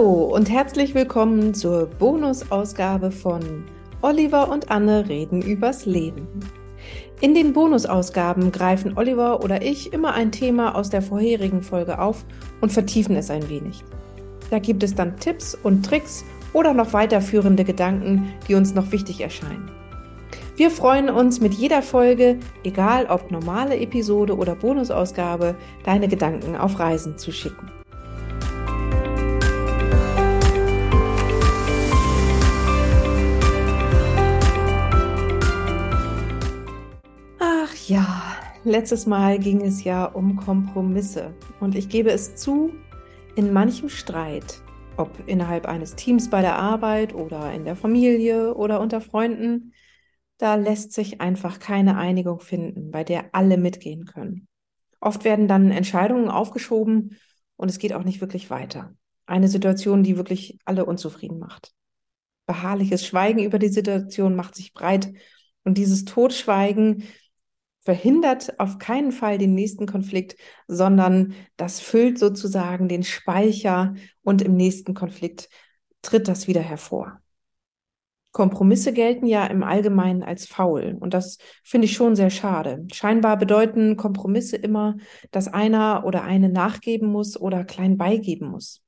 Hallo und herzlich willkommen zur Bonusausgabe von Oliver und Anne reden übers Leben. In den Bonusausgaben greifen Oliver oder ich immer ein Thema aus der vorherigen Folge auf und vertiefen es ein wenig. Da gibt es dann Tipps und Tricks oder noch weiterführende Gedanken, die uns noch wichtig erscheinen. Wir freuen uns mit jeder Folge, egal ob normale Episode oder Bonusausgabe, deine Gedanken auf Reisen zu schicken. Ach ja, letztes Mal ging es ja um Kompromisse und ich gebe es zu, in manchem Streit, ob innerhalb eines Teams bei der Arbeit oder in der Familie oder unter Freunden, da lässt sich einfach keine Einigung finden, bei der alle mitgehen können. Oft werden dann Entscheidungen aufgeschoben und es geht auch nicht wirklich weiter. Eine Situation, die wirklich alle unzufrieden macht. Beharrliches Schweigen über die Situation macht sich breit und dieses Totschweigen verhindert auf keinen Fall den nächsten Konflikt, sondern das füllt sozusagen den Speicher und im nächsten Konflikt tritt das wieder hervor. Kompromisse gelten ja im Allgemeinen als faul und das finde ich schon sehr schade. Scheinbar bedeuten Kompromisse immer, dass einer oder eine nachgeben muss oder klein beigeben muss.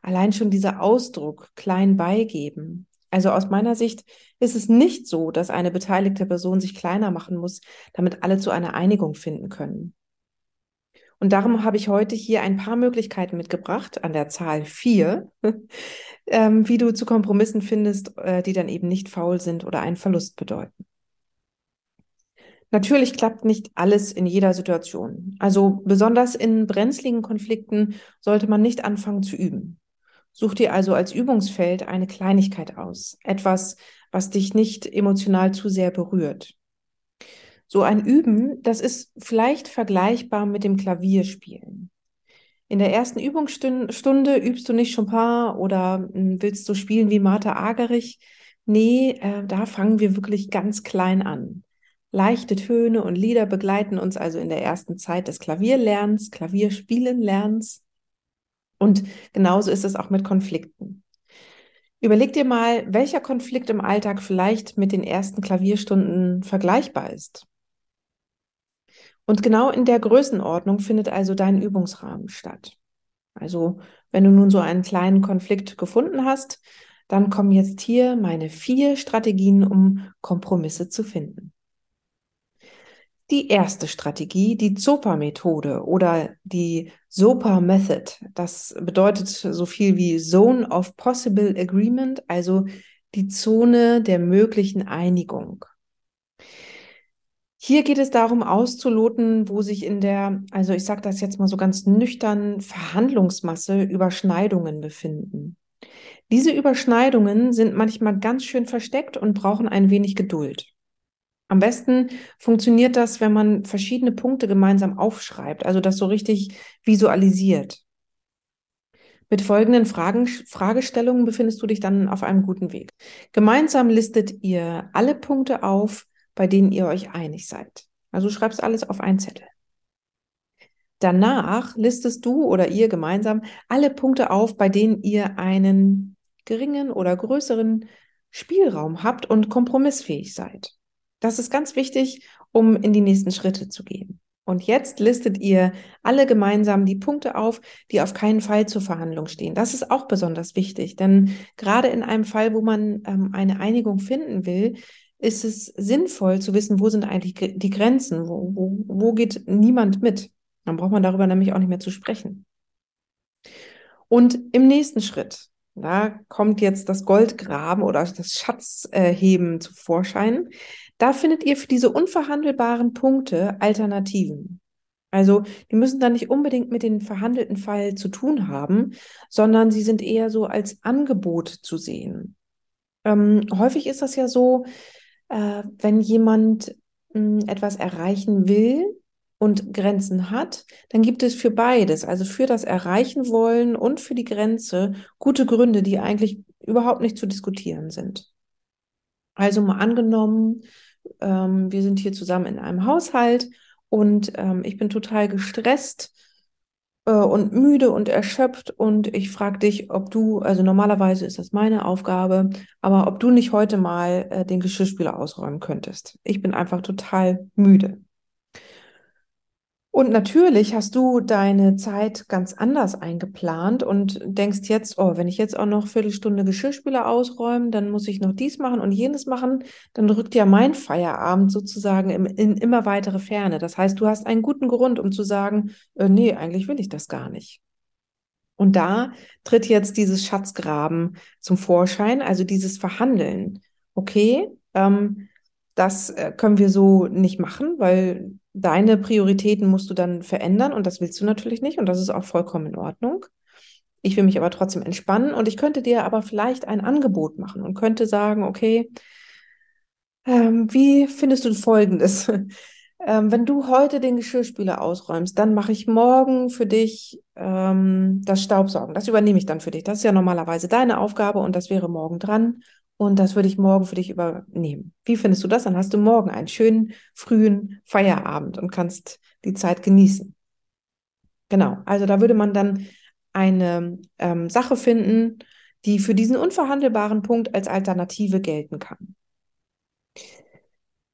Allein schon dieser Ausdruck klein beigeben. Also aus meiner Sicht ist es nicht so, dass eine beteiligte Person sich kleiner machen muss, damit alle zu einer Einigung finden können. Und darum habe ich heute hier ein paar Möglichkeiten mitgebracht, an der Zahl vier, ähm, wie du zu Kompromissen findest, äh, die dann eben nicht faul sind oder einen Verlust bedeuten. Natürlich klappt nicht alles in jeder Situation. Also besonders in brenzligen Konflikten sollte man nicht anfangen zu üben. Such dir also als Übungsfeld eine Kleinigkeit aus, etwas, was dich nicht emotional zu sehr berührt. So ein Üben, das ist vielleicht vergleichbar mit dem Klavierspielen. In der ersten Übungsstunde übst du nicht Chopin oder hm, willst du spielen wie Martha Agerich. Nee, äh, da fangen wir wirklich ganz klein an. Leichte Töne und Lieder begleiten uns also in der ersten Zeit des Klavierlernens, Klavierspielenlernens. Und genauso ist es auch mit Konflikten. Überleg dir mal, welcher Konflikt im Alltag vielleicht mit den ersten Klavierstunden vergleichbar ist. Und genau in der Größenordnung findet also dein Übungsrahmen statt. Also wenn du nun so einen kleinen Konflikt gefunden hast, dann kommen jetzt hier meine vier Strategien, um Kompromisse zu finden. Die erste Strategie, die ZOPA-Methode oder die SOPA-Method. Das bedeutet so viel wie Zone of Possible Agreement, also die Zone der möglichen Einigung. Hier geht es darum auszuloten, wo sich in der, also ich sage das jetzt mal so ganz nüchtern, Verhandlungsmasse Überschneidungen befinden. Diese Überschneidungen sind manchmal ganz schön versteckt und brauchen ein wenig Geduld. Am besten funktioniert das, wenn man verschiedene Punkte gemeinsam aufschreibt, also das so richtig visualisiert. Mit folgenden Fragen, Fragestellungen befindest du dich dann auf einem guten Weg. Gemeinsam listet ihr alle Punkte auf, bei denen ihr euch einig seid. Also schreibst alles auf einen Zettel. Danach listest du oder ihr gemeinsam alle Punkte auf, bei denen ihr einen geringen oder größeren Spielraum habt und kompromissfähig seid. Das ist ganz wichtig, um in die nächsten Schritte zu gehen. Und jetzt listet ihr alle gemeinsam die Punkte auf, die auf keinen Fall zur Verhandlung stehen. Das ist auch besonders wichtig, denn gerade in einem Fall, wo man ähm, eine Einigung finden will, ist es sinnvoll zu wissen, wo sind eigentlich die Grenzen, wo, wo, wo geht niemand mit. Dann braucht man darüber nämlich auch nicht mehr zu sprechen. Und im nächsten Schritt, da kommt jetzt das Goldgraben oder das Schatzheben zu Vorschein. Da findet ihr für diese unverhandelbaren Punkte Alternativen. Also die müssen dann nicht unbedingt mit dem verhandelten Fall zu tun haben, sondern sie sind eher so als Angebot zu sehen. Ähm, häufig ist das ja so, äh, wenn jemand mh, hm, etwas erreichen will und Grenzen hat, dann gibt es für beides, also für das Erreichen wollen und für die Grenze, gute Gründe, die eigentlich überhaupt nicht zu diskutieren sind. Also mal angenommen, ähm, wir sind hier zusammen in einem Haushalt und ähm, ich bin total gestresst äh, und müde und erschöpft und ich frage dich, ob du, also normalerweise ist das meine Aufgabe, aber ob du nicht heute mal äh, den Geschirrspüler ausräumen könntest. Ich bin einfach total müde. Und natürlich hast du deine Zeit ganz anders eingeplant und denkst jetzt, oh, wenn ich jetzt auch noch Viertelstunde Geschirrspüler ausräumen, dann muss ich noch dies machen und jenes machen, dann rückt ja mein Feierabend sozusagen in, in immer weitere Ferne. Das heißt, du hast einen guten Grund, um zu sagen, äh, nee, eigentlich will ich das gar nicht. Und da tritt jetzt dieses Schatzgraben zum Vorschein, also dieses Verhandeln. Okay, ähm, das äh, können wir so nicht machen, weil deine Prioritäten musst du dann verändern und das willst du natürlich nicht und das ist auch vollkommen in Ordnung. Ich will mich aber trotzdem entspannen und ich könnte dir aber vielleicht ein Angebot machen und könnte sagen, okay, ähm, wie findest du Folgendes? ähm, wenn du heute den Geschirrspüler ausräumst, dann mache ich morgen für dich ähm, das Staubsaugen. Das übernehme ich dann für dich. Das ist ja normalerweise deine Aufgabe und das wäre morgen dran. Und das würde ich morgen für dich übernehmen. Wie findest du das? Dann hast du morgen einen schönen frühen Feierabend und kannst die Zeit genießen. Genau, also da würde man dann eine ähm, Sache finden, die für diesen unverhandelbaren Punkt als Alternative gelten kann.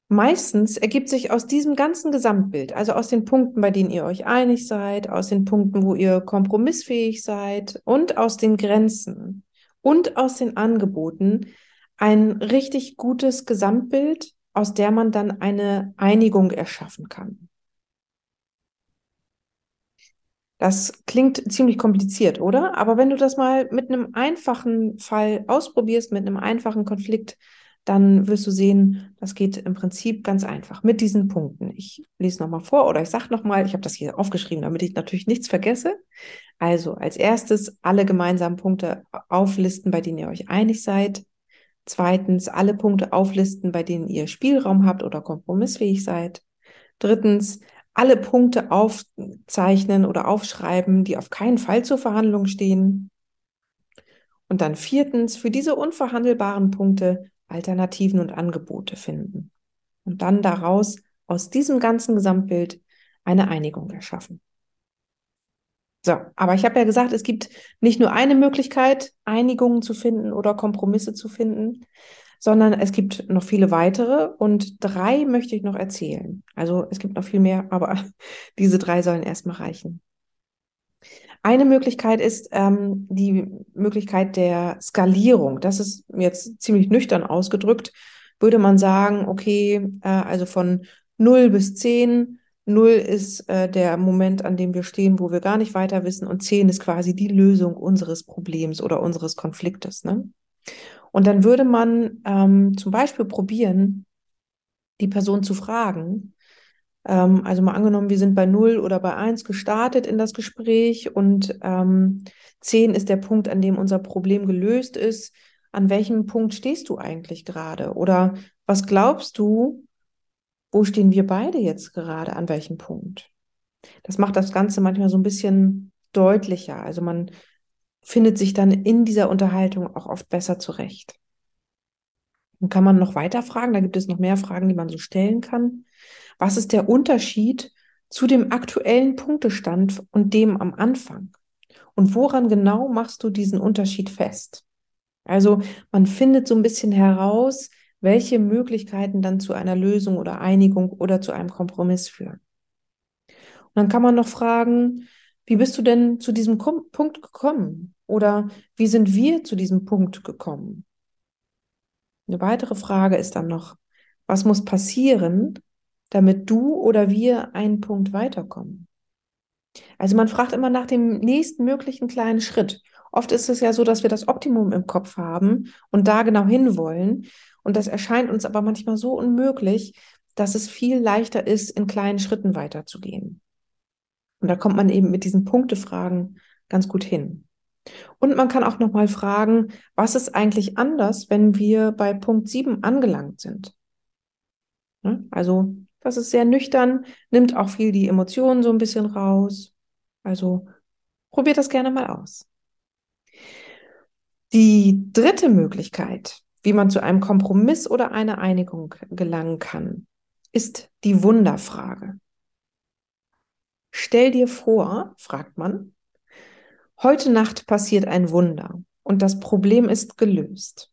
Meistens ergibt sich aus diesem ganzen Gesamtbild, also aus den Punkten, bei denen ihr euch einig seid, aus den Punkten, wo ihr kompromissfähig seid und aus den Grenzen und aus den Angeboten, ein richtig gutes Gesamtbild, aus der man dann eine Einigung erschaffen kann. Das klingt ziemlich kompliziert, oder? Aber wenn du das mal mit einem einfachen Fall ausprobierst, mit einem einfachen Konflikt, dann wirst du sehen, das geht im Prinzip ganz einfach mit diesen Punkten. Ich lese nochmal vor oder ich sage nochmal, ich habe das hier aufgeschrieben, damit ich natürlich nichts vergesse. Also als erstes alle gemeinsamen Punkte auflisten, bei denen ihr euch einig seid. Zweitens, alle Punkte auflisten, bei denen ihr Spielraum habt oder kompromissfähig seid. Drittens, alle Punkte aufzeichnen oder aufschreiben, die auf keinen Fall zur Verhandlung stehen. Und dann viertens, für diese unverhandelbaren Punkte Alternativen und Angebote finden. Und dann daraus, aus diesem ganzen Gesamtbild, eine Einigung erschaffen. So, aber ich habe ja gesagt, es gibt nicht nur eine Möglichkeit, Einigungen zu finden oder Kompromisse zu finden, sondern es gibt noch viele weitere und drei möchte ich noch erzählen. Also es gibt noch viel mehr, aber diese drei sollen erstmal reichen. Eine Möglichkeit ist ähm, die Möglichkeit der Skalierung. Das ist jetzt ziemlich nüchtern ausgedrückt. Würde man sagen, okay, äh, also von 0 bis 10 Null ist äh, der Moment, an dem wir stehen, wo wir gar nicht weiter wissen. Und zehn ist quasi die Lösung unseres Problems oder unseres Konfliktes. Ne? Und dann würde man ähm, zum Beispiel probieren, die Person zu fragen. Ähm, also mal angenommen, wir sind bei null oder bei eins gestartet in das Gespräch und ähm, zehn ist der Punkt, an dem unser Problem gelöst ist. An welchem Punkt stehst du eigentlich gerade? Oder was glaubst du, wo stehen wir beide jetzt gerade, an welchem Punkt? Das macht das Ganze manchmal so ein bisschen deutlicher. Also man findet sich dann in dieser Unterhaltung auch oft besser zurecht. Dann kann man noch weiter fragen, da gibt es noch mehr Fragen, die man so stellen kann. Was ist der Unterschied zu dem aktuellen Punktestand und dem am Anfang? Und woran genau machst du diesen Unterschied fest? Also man findet so ein bisschen heraus, welche Möglichkeiten dann zu einer Lösung oder Einigung oder zu einem Kompromiss führen. Und dann kann man noch fragen, wie bist du denn zu diesem Kom Punkt gekommen? Oder wie sind wir zu diesem Punkt gekommen? Eine weitere Frage ist dann noch, was muss passieren, damit du oder wir einen Punkt weiterkommen? Also man fragt immer nach dem nächsten möglichen kleinen Schritt. Oft ist es ja so, dass wir das Optimum im Kopf haben und da genau hinwollen. Und das erscheint uns aber manchmal so unmöglich, dass es viel leichter ist, in kleinen Schritten weiterzugehen. Und da kommt man eben mit diesen Punktefragen ganz gut hin. Und man kann auch nochmal fragen, was ist eigentlich anders, wenn wir bei Punkt 7 angelangt sind? Also, das ist sehr nüchtern, nimmt auch viel die Emotionen so ein bisschen raus. Also, probiert das gerne mal aus. Die dritte Möglichkeit, wie man zu einem Kompromiss oder einer Einigung gelangen kann, ist die Wunderfrage. Stell dir vor, fragt man, heute Nacht passiert ein Wunder und das Problem ist gelöst.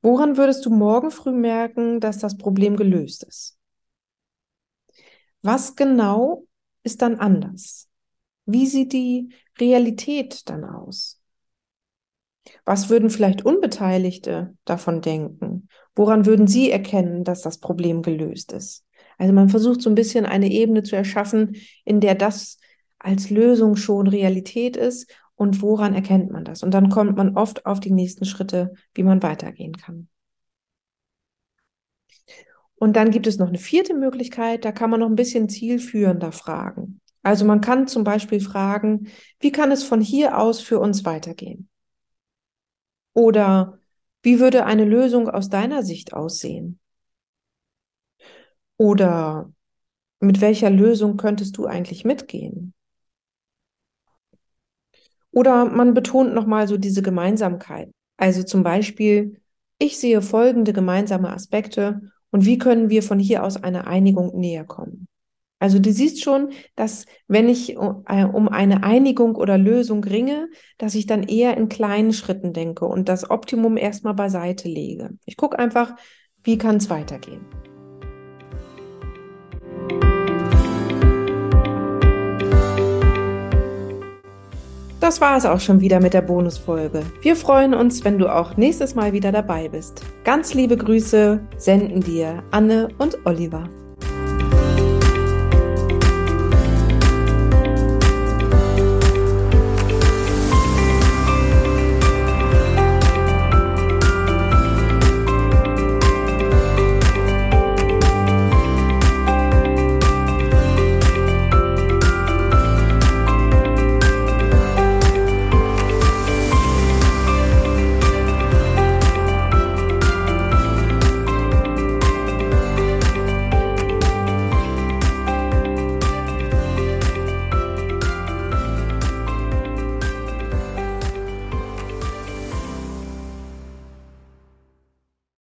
Woran würdest du morgen früh merken, dass das Problem gelöst ist? Was genau ist dann anders? Wie sieht die Realität dann aus? Was würden vielleicht Unbeteiligte davon denken? Woran würden sie erkennen, dass das Problem gelöst ist? Also man versucht so ein bisschen eine Ebene zu erschaffen, in der das als Lösung schon Realität ist und woran erkennt man das? Und dann kommt man oft auf die nächsten Schritte, wie man weitergehen kann. Und dann gibt es noch eine vierte Möglichkeit, da kann man noch ein bisschen zielführender fragen. Also man kann zum Beispiel fragen, wie kann es von hier aus für uns weitergehen? Oder wie würde eine Lösung aus deiner Sicht aussehen? Oder mit welcher Lösung könntest du eigentlich mitgehen? Oder man betont nochmal so diese Gemeinsamkeit. Also zum Beispiel, ich sehe folgende gemeinsame Aspekte und wie können wir von hier aus einer Einigung näher kommen. Also du siehst schon, dass wenn ich äh, um eine Einigung oder Lösung ringe, dass ich dann eher in kleinen Schritten denke und das Optimum erstmal beiseite lege. Ich gucke einfach, wie kann es weitergehen. Das war es auch schon wieder mit der Bonusfolge. Wir freuen uns, wenn du auch nächstes Mal wieder dabei bist. Ganz liebe Grüße senden dir Anne und Oliver.